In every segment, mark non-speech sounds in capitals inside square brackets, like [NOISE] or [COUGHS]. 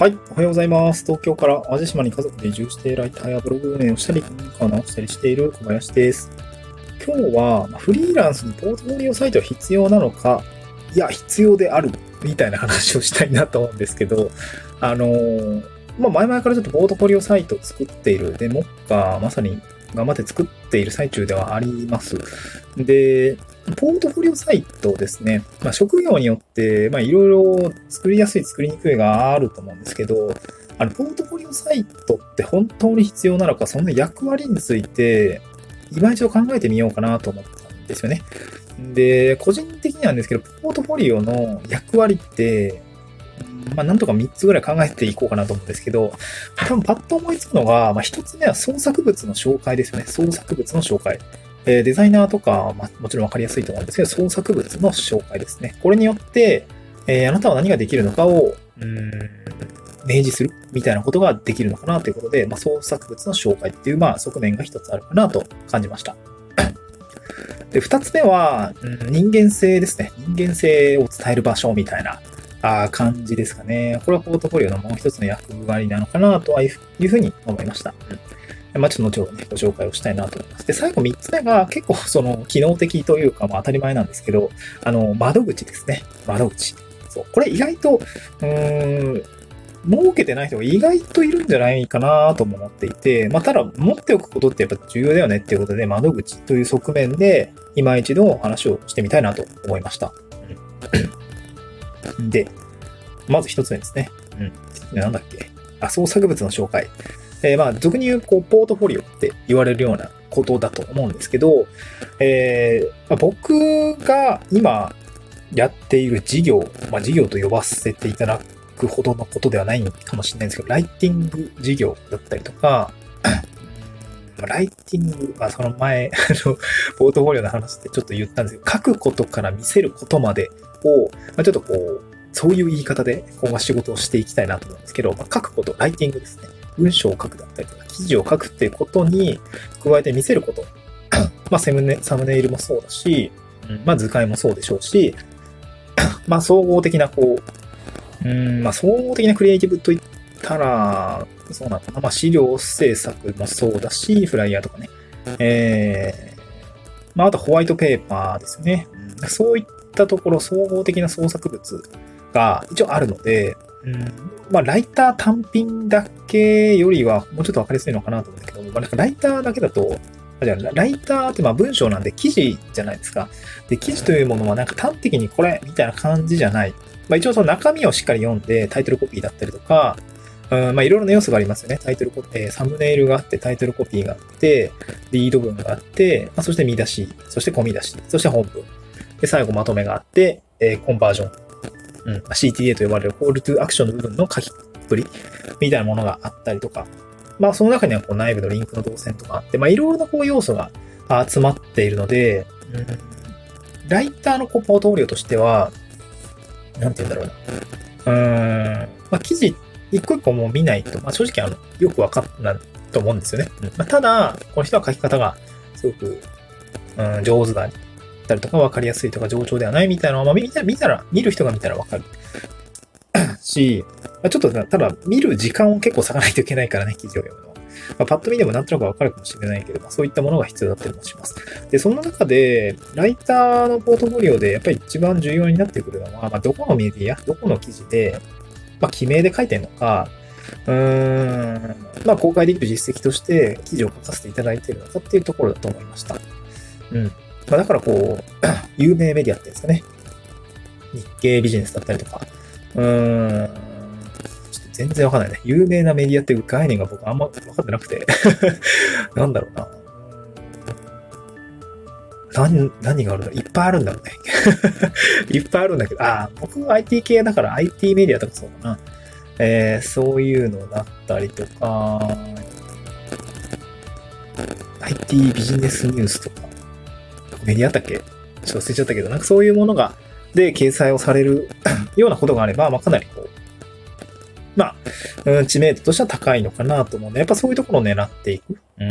はい、おはようございます。東京から淡路島に家族で移住してライターやブログ運営をしたり、文化を直したりしている小林です。今日は、フリーランスにポートフォリオサイトは必要なのか、いや、必要である、みたいな話をしたいなと思うんですけど、あのー、まあ、前々からちょっとポートフォリオサイトを作っている、で、目下、まさに頑張って作っている最中ではあります。で、ポートフォリオサイトですね。まあ、職業によって、まあ、いろいろ作りやすい、作りにくいがあると思うんですけど、あの、ポートフォリオサイトって本当に必要なのか、その役割について、今一度考えてみようかなと思ったんですよね。で、個人的になんですけど、ポートフォリオの役割って、まあ、なんとか3つぐらい考えていこうかなと思うんですけど、多分パッと思いつくのが、まあ、1つ目は創作物の紹介ですよね。創作物の紹介。えデザイナーとか、ま、もちろんわかりやすいと思うんですけど、創作物の紹介ですね。これによって、えー、あなたは何ができるのかを、うん、明示するみたいなことができるのかなということで、まあ、創作物の紹介っていう、まあ、側面が一つあるかなと感じました。で、二つ目は、うん、人間性ですね。人間性を伝える場所みたいなあ感じですかね。これはポートフォリオのもう一つの役割なのかなというふうに思いました。うんまあ、ちょっと後ほどね、ご紹介をしたいなと思います。で、最後3つ目が結構その機能的というか、まあ当たり前なんですけど、あの、窓口ですね。窓口。そう。これ意外と、うーん、儲けてない人が意外といるんじゃないかなとも思っていて、まあ、ただ持っておくことってやっぱ重要だよねっていうことで、窓口という側面で、今一度話をしてみたいなと思いました。で、まず一つ目ですね。うん。なんだっけ。あ、創作物の紹介。えー、まあ、俗に言う、こう、ポートフォリオって言われるようなことだと思うんですけど、えー、僕が今やっている事業、まあ、事業と呼ばせていただくほどのことではないかもしれないんですけど、ライティング事業だったりとか、[COUGHS] ライティング、まあ、その前、[LAUGHS] あの、ポートフォリオの話ってちょっと言ったんですけど、書くことから見せることまでを、まあ、ちょっとこう、そういう言い方で今後は仕事をしていきたいなと思うんですけど、まあ、書くこと、ライティングですね。文章を書くだったりとか、記事を書くっていうことに加えて見せること。まあ、セムネ、サムネイルもそうだし、まあ、図解もそうでしょうし、[COUGHS] まあ、総合的な、こう、うん、まあ、総合的なクリエイティブといったら、そうなのかな。まあ、資料制作もそうだし、フライヤーとかね。えー、まあ、あとホワイトペーパーですね。そういったところ、総合的な創作物が一応あるので、うん、まあ、ライター単品だけよりは、もうちょっとわかりやすいのかなと思うんだけど、まあ、なんかライターだけだと、じゃあ、ライターってまあ文章なんで記事じゃないですか。で、記事というものはなんか端的にこれみたいな感じじゃない。まあ一応その中身をしっかり読んでタイトルコピーだったりとか、うん、まあいろいろな要素がありますよね。タイトルコピー、サムネイルがあって、タイトルコピーがあって、リード文があって、まあ、そして見出し、そして込み出し、そして本文。で、最後まとめがあって、えー、コンバージョンうん、CTA と呼ばれるコールトゥーアクションの部分の書きっぷりみたいなものがあったりとか、まあその中にはこう内部のリンクの動線とかあって、まあいろいろなこう要素が集まっているので、うん、ライターのこうポートフォリオとしては、なんて言うんだろうな。うん、まあ記事一個一個もう見ないと、まあ正直あの、よくわかんないと思うんですよね。うん。まあ、ただ、この人は書き方がすごく、うん、上手だったりとか分かりやすいとか上調ではないみたいなのは、まあ、見た見たら、見る人が見たら分かる。[COUGHS] し、まあ、ちょっとただ見る時間を結構割かないといけないからね、記事を読むのは。まあ、パッと見でもなんとなくわかるかもしれないけど、まあ、そういったものが必要だったりもします。で、その中で、ライターのポートフォリオでやっぱり一番重要になってくるのは、まあ、どこのメディア、どこの記事で、まあ、記名で書いてるのか、うーん、まあ、公開できる実績として記事を書かせていただいているのかっていうところだと思いました。うん。まあ、だからこう、[CLEARS THROAT] 有名メディアっていうんですかね。日経ビジネスだったりとか。うーん。ちょっと全然わかんないね。有名なメディアっていう概念が僕あんま分かってなくて。[LAUGHS] なんだろうな。何、何があるんだろういっぱいあるんだろうね。[LAUGHS] いっぱいあるんだけど、ああ、僕は IT 系だから IT メディアとかそうだな。えー、そういうのだったりとか、IT ビジネスニュースとか、メディアあっけ？ちょっと忘れちゃったけど、なんかそういうものが、で、掲載をされる [COUGHS] ようなことがあれば、まあ、かなりこう、まあ、うん、知名度としては高いのかなと思うんで、やっぱそういうところを狙っていく。うん。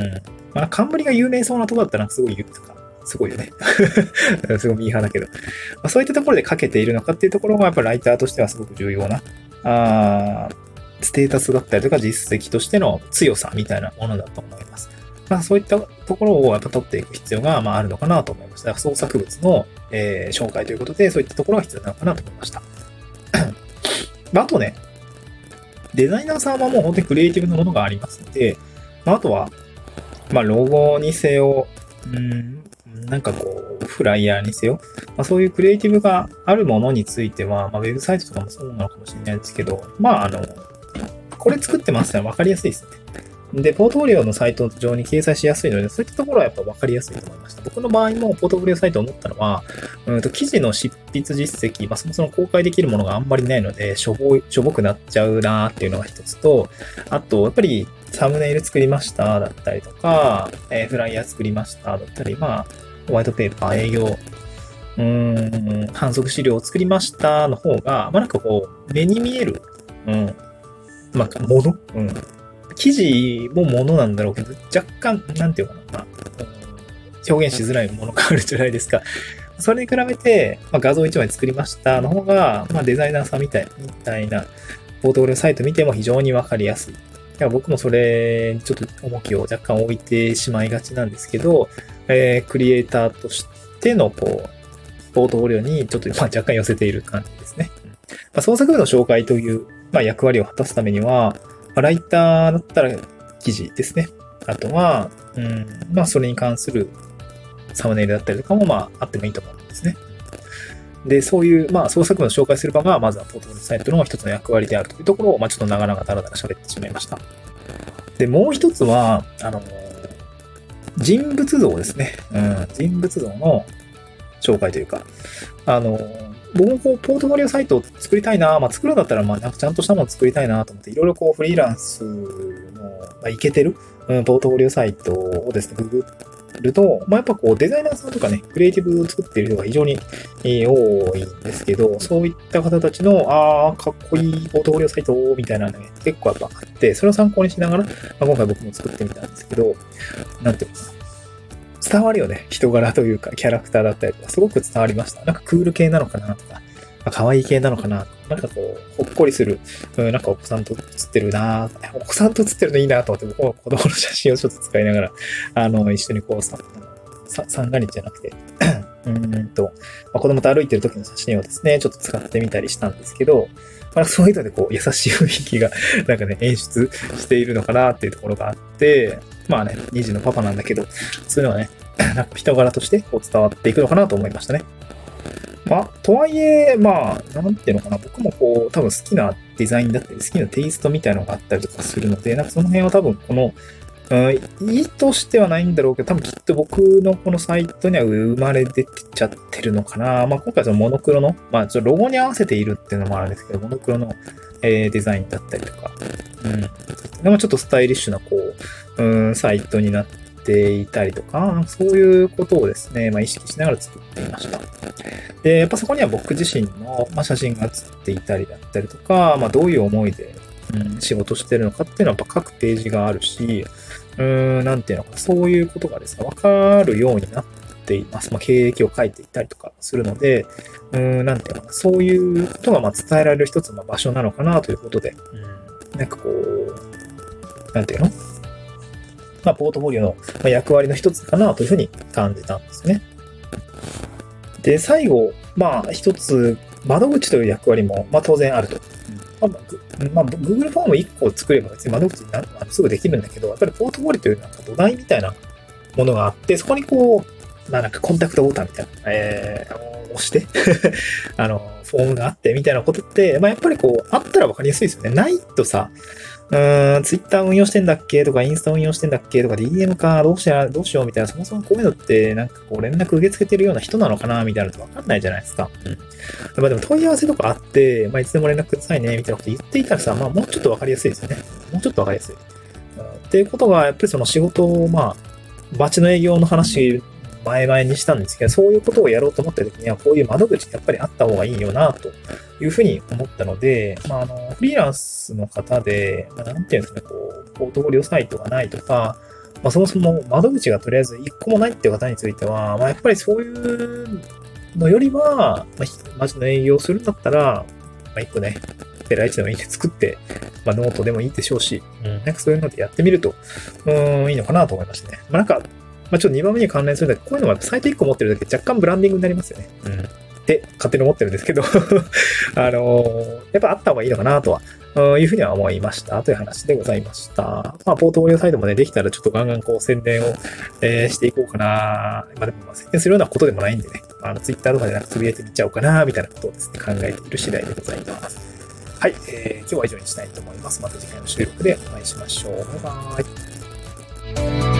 まあ、冠が有名そうなとこだったら、すごい言うとか、すごいよね。[LAUGHS] すごいミーハーだけど。まあ、そういったところで書けているのかっていうところが、やっぱライターとしてはすごく重要な、あステータスだったりとか実績としての強さみたいなものだと思います。まあ、そういったところをやっぱ取っていく必要が、まあ、あるのかなと思いました。創作物の、えー、紹介ということで、そういったところが必要なのかなと思いました。あとね、デザイナーさんはもう本当にクリエイティブなものがありますので、まあ、あとは、まあ、ロゴにせよ、うん、なんかこう、フライヤーにせよ、まあ、そういうクリエイティブがあるものについては、まあ、ウェブサイトとかもそうなのかもしれないですけど、まあ、あの、これ作ってますね。わかりやすいですね。で、ポートフォリオのサイト上に掲載しやすいので、そういったところはやっぱ分かりやすいと思いました。僕の場合もポートフォリオサイトを思ったのは、うんと記事の執筆実績、まあ、そもそも公開できるものがあんまりないので、しょぼ、しょぼくなっちゃうなっていうのが一つと、あと、やっぱりサムネイル作りましただったりとか、えー、フライヤー作りましただったり、まあ、ホワイトペーパー、営業、うーん、反則資料を作りましたの方が、まあなんかこう、目に見える、うん、まあ、ものうん。記事もものなんだろうけど、若干、なんていうかな、まあ、表現しづらいものがあるじゃないですか。それに比べて、まあ、画像1枚作りましたの方が、まあ、デザイナーさんみたいみたいな、ポートフォリオサイト見ても非常にわかりやすい。僕もそれにちょっと重きを若干置いてしまいがちなんですけど、えー、クリエイターとしての、こう、ポートフォリオにちょっと、まあ、若干寄せている感じですね。まあ、創作部の紹介という、まあ、役割を果たすためには、まあ、ライターだったら記事ですね。あとは、うん、まあ、それに関するサムネイルだったりとかも、まあ、あってもいいと思うんですね。で、そういう、まあ、創作文を紹介する場が、まずはポートフォリオサイトの一つの役割であるというところを、まあ、ちょっと長々だらだら喋ってしまいました。で、もう一つは、あの、人物像ですね。うん、人物像の紹介というか、あの、僕もこう、ポートフォリオサイトを作りたいな、まあ、作るんだったら、まあ、なんかちゃんとしたものを作りたいなと思って、いろいろこう、フリーランスの、まあ、いけてる、うん、ポートフォリオサイトをですね、ググると、まあ、やっぱこう、デザイナーさんとかね、クリエイティブを作っている人が非常に、多いんですけど、そういった方たちの、ああ、かっこいいポートフォリオサイトみたいなのね、結構やっぱあって、それを参考にしながら、まあ、今回僕も作ってみたんですけど、なんていうのかな。伝わるよね。人柄というか、キャラクターだったりとか、すごく伝わりました。なんかクール系なのかなとか、可愛い系なのかななんかこう、ほっこりする。うん、なんかお子さんと写ってるなお子さんと写ってるのいいなと思って、僕は子供の写真をちょっと使いながら、あの、一緒にこう、三が日じゃなくてうんと、まあ、子供と歩いてる時の写真をですね、ちょっと使ってみたりしたんですけど、まあ、そういうのでこう、優しい雰囲気が、[LAUGHS] なんかね、演出しているのかなっていうところがあって、まあね、2児のパパなんだけど、そういうのはね、[CLEARS THROAT] なんか人柄としてこう伝わっていくのかなと思いましたね。まあ、とはいえ、まあ、なんていうのかな、僕もこう、多分好きなデザインだったり、好きなテイストみたいなのがあったりとかするので、なんかその辺は多分この、うん、意図してはないんだろうけど、多分きっと僕のこのサイトには生まれ出てちゃってるのかな。まあ今回そのモノクロの、まあちょっとロゴに合わせているっていうのもあるんですけど、モノクロの、えー、デザインだったりとか、うん。でもちょっとスタイリッシュなこう、うん、サイトになっていたりとか、そういうことをですね、まあ意識しながら作っていました。で、やっぱそこには僕自身の、まあ、写真が写っていたりだったりとか、まあどういう思いで、うん、仕事してるのかっていうのはやっぱ各ページがあるし、うーん、なんていうのか、そういうことがですね、わかるようになっています。まあ、経歴を書いていったりとかするので、うーん、なんていうのかな、そういうことがまあ伝えられる一つの場所なのかなということで、うん、なんかこう、なんていうの？まあ、ポートフォリオの役割の一つかなというふうに感じたんですね。で、最後、まあ、一つ、窓口という役割も、まあ、当然あると。まあ、まあ、Google フォーム1個作れば別に窓口になすぐできるんだけど、やっぱりポートフォリオというなんか土台みたいなものがあって、そこにこう、まあなんかコンタクトボタンみたいな、えー、押して [LAUGHS] あの、フォームがあってみたいなことって、まあやっぱりこう、あったらわかりやすいですよね。ないとさ、うーん、ツイッター運用してんだっけ？とか、インスタ運用してんだっけ？とか、DM か、どうしよう、どうしようみたいな、そもそもこういうのって、なんかこう、連絡受け付けてるような人なのかな？みたいなのってわかんないじゃないですか。うん。まあでも問い合わせとかあって、まあいつでも連絡くださいね、みたいなこと言っていたらさ、まあもうちょっとわかりやすいですよね。もうちょっとわかりやすい。っていうことが、やっぱりその仕事を、まあ、バチの営業の話前々にしたんですけど、そういうことをやろうと思った時には、こういう窓口ってやっぱりあった方がいいよな、というふうに思ったので、まあ、あの、フリーランスの方で、まあ、なんていうんですかね、こう、ポートフォリオサイトがないとか、まあ、そもそも窓口がとりあえず一個もないっていう方については、まあ、やっぱりそういうのよりは、まあ、マジの営業するんだったら、まあ、一個ね、ペラ1でもいいんで作って、まあ、ノートでもいいでしょうし、うん、なんかそういうのでやってみると、うん、いいのかなと思いましたね。まあ、なんか、まあ、ちょっと2番目に関連するんだけど、こういうのはサイト1個持ってるだけ若干ブランディングになりますよね。うん。って勝手に思ってるんですけど [LAUGHS] あのー、やっぱあった方がいいのかなとは、いうふうには思いましたという話でございました。まあ、ポートフォリオサイトもね、できたらちょっとガンガンこう宣伝を、えー、していこうかな。まあでも、まあ、宣伝するようなことでもないんでね、あの、ツイッターとかでなんかつぶやいてみちゃおうかな、みたいなことをですね、考えている次第でございます。はい、えー、今日は以上にしたいと思います。また次回の収録でお会いしましょう。バイバーイ。